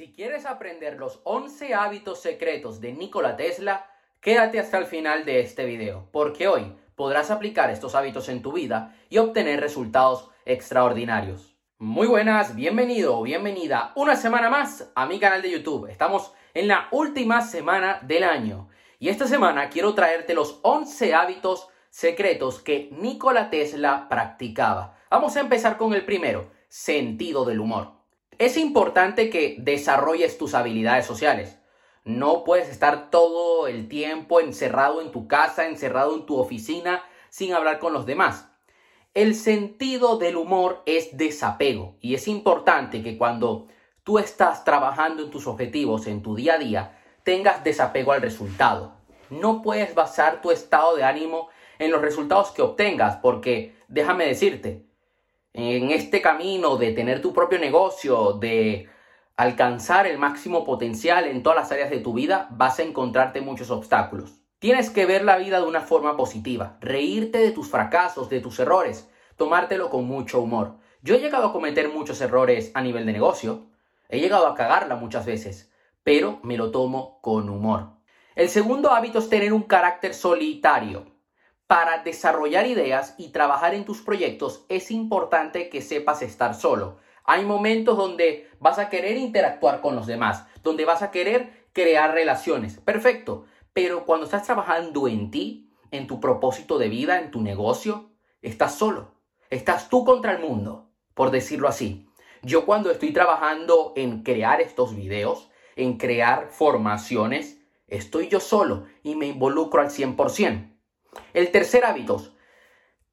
Si quieres aprender los 11 hábitos secretos de Nikola Tesla, quédate hasta el final de este video, porque hoy podrás aplicar estos hábitos en tu vida y obtener resultados extraordinarios. Muy buenas, bienvenido o bienvenida una semana más a mi canal de YouTube. Estamos en la última semana del año y esta semana quiero traerte los 11 hábitos secretos que Nikola Tesla practicaba. Vamos a empezar con el primero, sentido del humor. Es importante que desarrolles tus habilidades sociales. No puedes estar todo el tiempo encerrado en tu casa, encerrado en tu oficina, sin hablar con los demás. El sentido del humor es desapego y es importante que cuando tú estás trabajando en tus objetivos en tu día a día, tengas desapego al resultado. No puedes basar tu estado de ánimo en los resultados que obtengas porque, déjame decirte, en este camino de tener tu propio negocio, de alcanzar el máximo potencial en todas las áreas de tu vida, vas a encontrarte muchos obstáculos. Tienes que ver la vida de una forma positiva, reírte de tus fracasos, de tus errores, tomártelo con mucho humor. Yo he llegado a cometer muchos errores a nivel de negocio, he llegado a cagarla muchas veces, pero me lo tomo con humor. El segundo hábito es tener un carácter solitario. Para desarrollar ideas y trabajar en tus proyectos es importante que sepas estar solo. Hay momentos donde vas a querer interactuar con los demás, donde vas a querer crear relaciones. Perfecto. Pero cuando estás trabajando en ti, en tu propósito de vida, en tu negocio, estás solo. Estás tú contra el mundo, por decirlo así. Yo cuando estoy trabajando en crear estos videos, en crear formaciones, estoy yo solo y me involucro al 100%. El tercer hábito,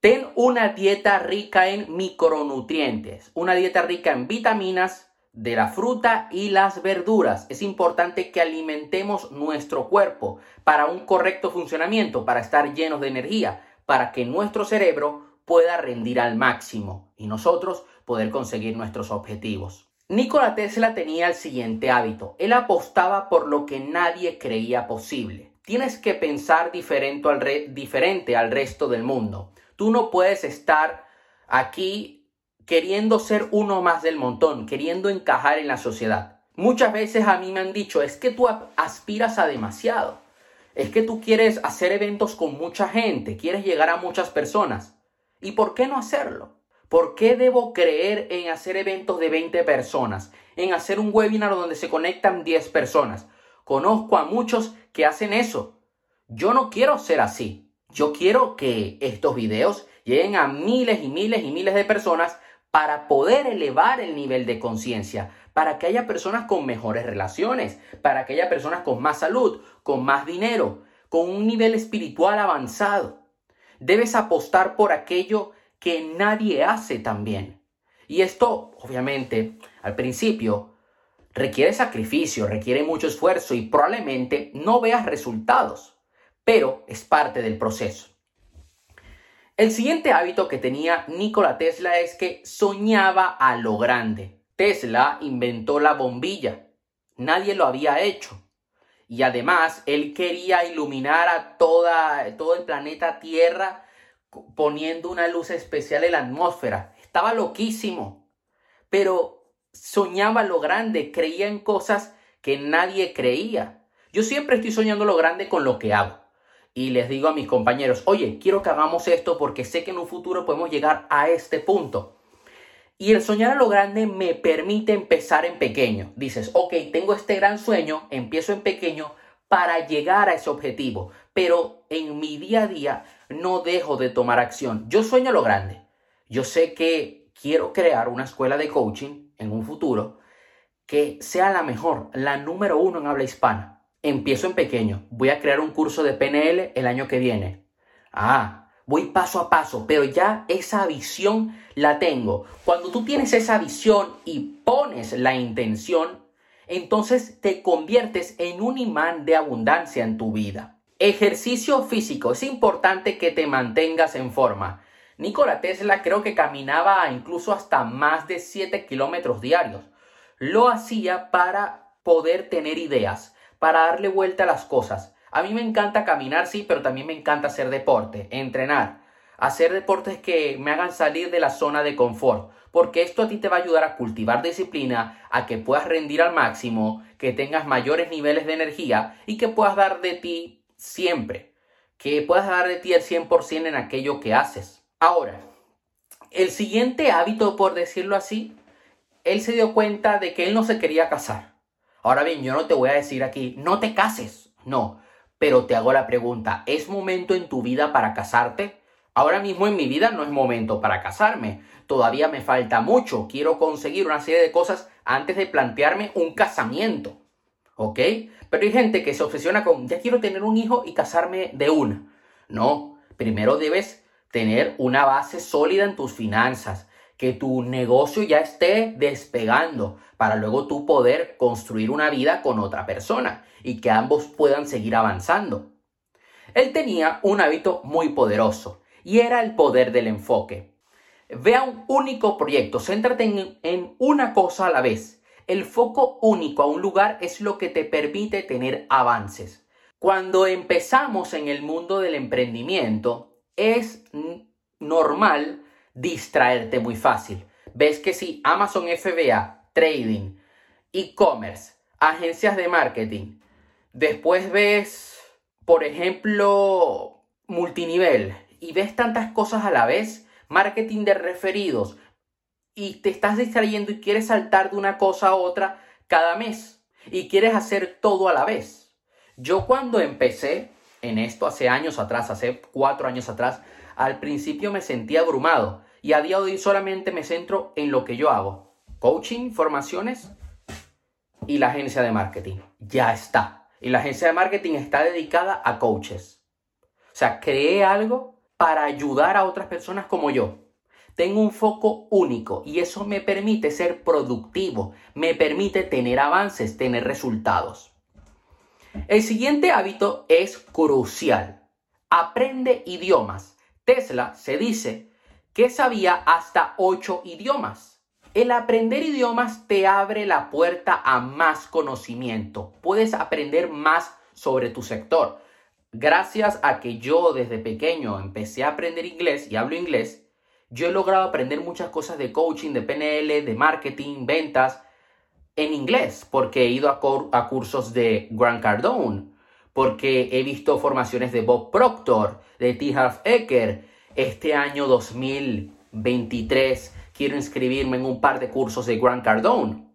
ten una dieta rica en micronutrientes, una dieta rica en vitaminas de la fruta y las verduras. Es importante que alimentemos nuestro cuerpo para un correcto funcionamiento, para estar llenos de energía, para que nuestro cerebro pueda rendir al máximo y nosotros poder conseguir nuestros objetivos. Nikola Tesla tenía el siguiente hábito. Él apostaba por lo que nadie creía posible. Tienes que pensar diferente al, diferente al resto del mundo. Tú no puedes estar aquí queriendo ser uno más del montón, queriendo encajar en la sociedad. Muchas veces a mí me han dicho, es que tú aspiras a demasiado. Es que tú quieres hacer eventos con mucha gente, quieres llegar a muchas personas. ¿Y por qué no hacerlo? ¿Por qué debo creer en hacer eventos de 20 personas? En hacer un webinar donde se conectan 10 personas. Conozco a muchos que hacen eso. Yo no quiero ser así. Yo quiero que estos videos lleguen a miles y miles y miles de personas para poder elevar el nivel de conciencia, para que haya personas con mejores relaciones, para que haya personas con más salud, con más dinero, con un nivel espiritual avanzado. Debes apostar por aquello que nadie hace también. Y esto, obviamente, al principio requiere sacrificio, requiere mucho esfuerzo y probablemente no veas resultados, pero es parte del proceso. El siguiente hábito que tenía Nikola Tesla es que soñaba a lo grande. Tesla inventó la bombilla. Nadie lo había hecho. Y además, él quería iluminar a toda, todo el planeta Tierra poniendo una luz especial en la atmósfera. Estaba loquísimo. Pero soñaba lo grande, creía en cosas que nadie creía. Yo siempre estoy soñando lo grande con lo que hago. Y les digo a mis compañeros, oye, quiero que hagamos esto porque sé que en un futuro podemos llegar a este punto. Y el soñar a lo grande me permite empezar en pequeño. Dices, ok, tengo este gran sueño, empiezo en pequeño para llegar a ese objetivo. Pero en mi día a día no dejo de tomar acción. Yo sueño a lo grande. Yo sé que quiero crear una escuela de coaching en un futuro que sea la mejor, la número uno en habla hispana. Empiezo en pequeño, voy a crear un curso de PNL el año que viene. Ah, voy paso a paso, pero ya esa visión la tengo. Cuando tú tienes esa visión y pones la intención, entonces te conviertes en un imán de abundancia en tu vida. Ejercicio físico. Es importante que te mantengas en forma. Nikola Tesla creo que caminaba incluso hasta más de 7 kilómetros diarios. Lo hacía para poder tener ideas, para darle vuelta a las cosas. A mí me encanta caminar, sí, pero también me encanta hacer deporte, entrenar, hacer deportes que me hagan salir de la zona de confort. porque esto a ti te va a ayudar a cultivar disciplina, a que puedas rendir al máximo, que tengas mayores niveles de energía y que puedas dar de ti siempre, que puedas dar de ti el 100% en aquello que haces. Ahora, el siguiente hábito, por decirlo así, él se dio cuenta de que él no se quería casar. Ahora bien, yo no te voy a decir aquí, no te cases, no, pero te hago la pregunta, ¿es momento en tu vida para casarte? Ahora mismo en mi vida no es momento para casarme. Todavía me falta mucho. Quiero conseguir una serie de cosas antes de plantearme un casamiento. ¿Ok? Pero hay gente que se obsesiona con, ya quiero tener un hijo y casarme de una. No, primero debes tener una base sólida en tus finanzas, que tu negocio ya esté despegando para luego tú poder construir una vida con otra persona y que ambos puedan seguir avanzando. Él tenía un hábito muy poderoso y era el poder del enfoque. Vea un único proyecto, céntrate en, en una cosa a la vez. El foco único a un lugar es lo que te permite tener avances. Cuando empezamos en el mundo del emprendimiento, es normal distraerte muy fácil. Ves que si Amazon FBA, trading, e-commerce, agencias de marketing, después ves, por ejemplo, multinivel, y ves tantas cosas a la vez, marketing de referidos, y te estás distrayendo y quieres saltar de una cosa a otra cada mes y quieres hacer todo a la vez. Yo cuando empecé en esto hace años atrás, hace cuatro años atrás, al principio me sentía abrumado y a día de hoy solamente me centro en lo que yo hago. Coaching, formaciones y la agencia de marketing. Ya está. Y la agencia de marketing está dedicada a coaches. O sea, creé algo para ayudar a otras personas como yo. Tengo un foco único y eso me permite ser productivo, me permite tener avances, tener resultados. El siguiente hábito es crucial. Aprende idiomas. Tesla se dice que sabía hasta 8 idiomas. El aprender idiomas te abre la puerta a más conocimiento. Puedes aprender más sobre tu sector gracias a que yo desde pequeño empecé a aprender inglés y hablo inglés, yo he logrado aprender muchas cosas de coaching, de PNL, de marketing, ventas en inglés, porque he ido a, cursos de Grant Cardone, porque he visto formaciones de Bob Proctor, de T. Half Ecker. Este año 2023 quiero inscribirme en un par de cursos de Grant Cardone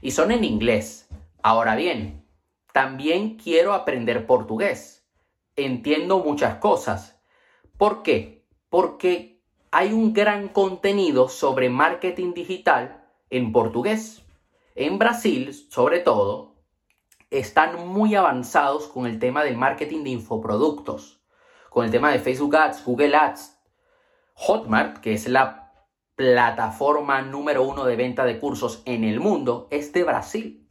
y son en inglés. Ahora bien, también quiero aprender portugués entiendo muchas cosas. ¿Por qué? Porque hay un gran contenido sobre marketing digital en portugués. En Brasil, sobre todo, están muy avanzados con el tema del marketing de infoproductos, con el tema de Facebook Ads, Google Ads, Hotmart, que es la plataforma número uno de venta de cursos en el mundo, es de Brasil.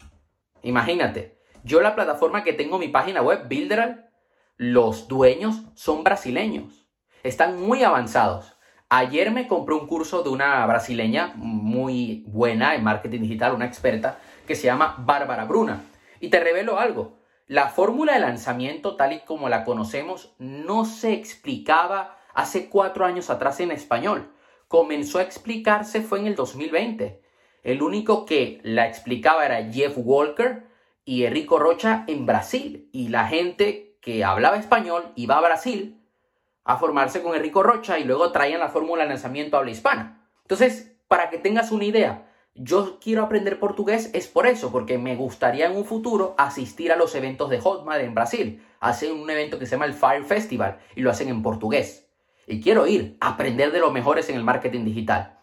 Imagínate, yo la plataforma que tengo mi página web, Builderal, los dueños son brasileños. Están muy avanzados. Ayer me compré un curso de una brasileña muy buena en marketing digital, una experta, que se llama Bárbara Bruna. Y te revelo algo. La fórmula de lanzamiento tal y como la conocemos no se explicaba hace cuatro años atrás en español. Comenzó a explicarse fue en el 2020. El único que la explicaba era Jeff Walker y Enrico Rocha en Brasil. Y la gente que hablaba español iba a Brasil a formarse con Enrico Rocha y luego traían la fórmula de lanzamiento habla hispana. Entonces, para que tengas una idea, yo quiero aprender portugués es por eso, porque me gustaría en un futuro asistir a los eventos de Hotmart en Brasil. Hacen un evento que se llama el Fire Festival y lo hacen en portugués. Y quiero ir a aprender de los mejores en el marketing digital.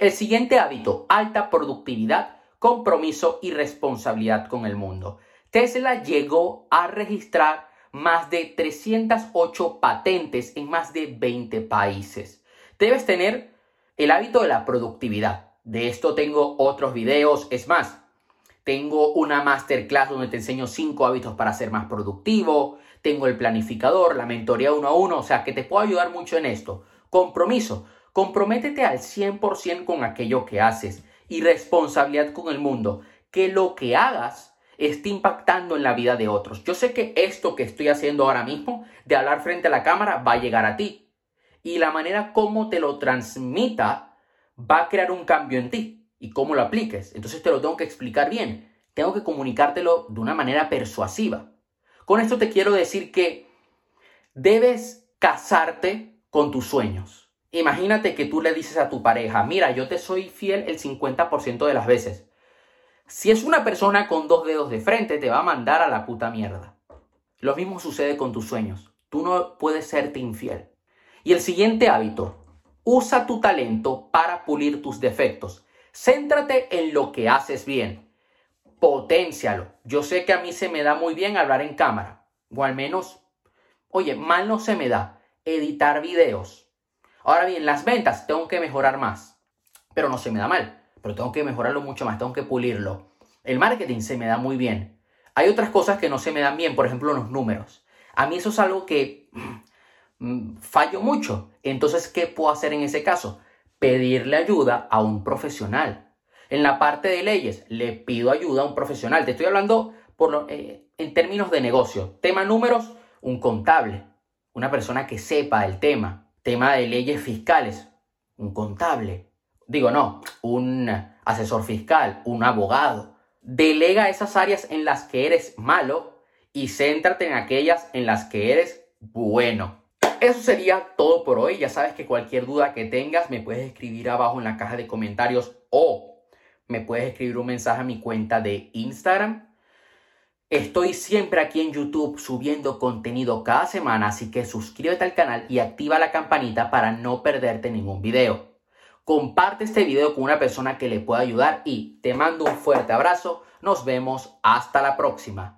El siguiente hábito, alta productividad, compromiso y responsabilidad con el mundo. Tesla llegó a registrar más de 308 patentes en más de 20 países. Debes tener el hábito de la productividad. De esto tengo otros videos, es más, tengo una masterclass donde te enseño 5 hábitos para ser más productivo, tengo el planificador, la mentoría uno a uno, o sea que te puedo ayudar mucho en esto. Compromiso, comprométete al 100% con aquello que haces y responsabilidad con el mundo, que lo que hagas está impactando en la vida de otros. Yo sé que esto que estoy haciendo ahora mismo, de hablar frente a la cámara, va a llegar a ti. Y la manera como te lo transmita va a crear un cambio en ti y cómo lo apliques. Entonces te lo tengo que explicar bien. Tengo que comunicártelo de una manera persuasiva. Con esto te quiero decir que debes casarte con tus sueños. Imagínate que tú le dices a tu pareja, mira, yo te soy fiel el 50% de las veces. Si es una persona con dos dedos de frente, te va a mandar a la puta mierda. Lo mismo sucede con tus sueños. Tú no puedes serte infiel. Y el siguiente hábito, usa tu talento para pulir tus defectos. Céntrate en lo que haces bien. Potencialo. Yo sé que a mí se me da muy bien hablar en cámara. O al menos, oye, mal no se me da editar videos. Ahora bien, las ventas tengo que mejorar más. Pero no se me da mal. Pero tengo que mejorarlo mucho más. Tengo que pulirlo. El marketing se me da muy bien. Hay otras cosas que no se me dan bien. Por ejemplo, los números. A mí eso es algo que mm, fallo mucho. Entonces, ¿qué puedo hacer en ese caso? Pedirle ayuda a un profesional. En la parte de leyes, le pido ayuda a un profesional. Te estoy hablando por eh, en términos de negocio. Tema números, un contable. Una persona que sepa el tema. Tema de leyes fiscales, un contable. Digo, no, un asesor fiscal, un abogado. Delega esas áreas en las que eres malo y céntrate en aquellas en las que eres bueno. Eso sería todo por hoy. Ya sabes que cualquier duda que tengas me puedes escribir abajo en la caja de comentarios o me puedes escribir un mensaje a mi cuenta de Instagram. Estoy siempre aquí en YouTube subiendo contenido cada semana, así que suscríbete al canal y activa la campanita para no perderte ningún video. Comparte este video con una persona que le pueda ayudar y te mando un fuerte abrazo. Nos vemos hasta la próxima.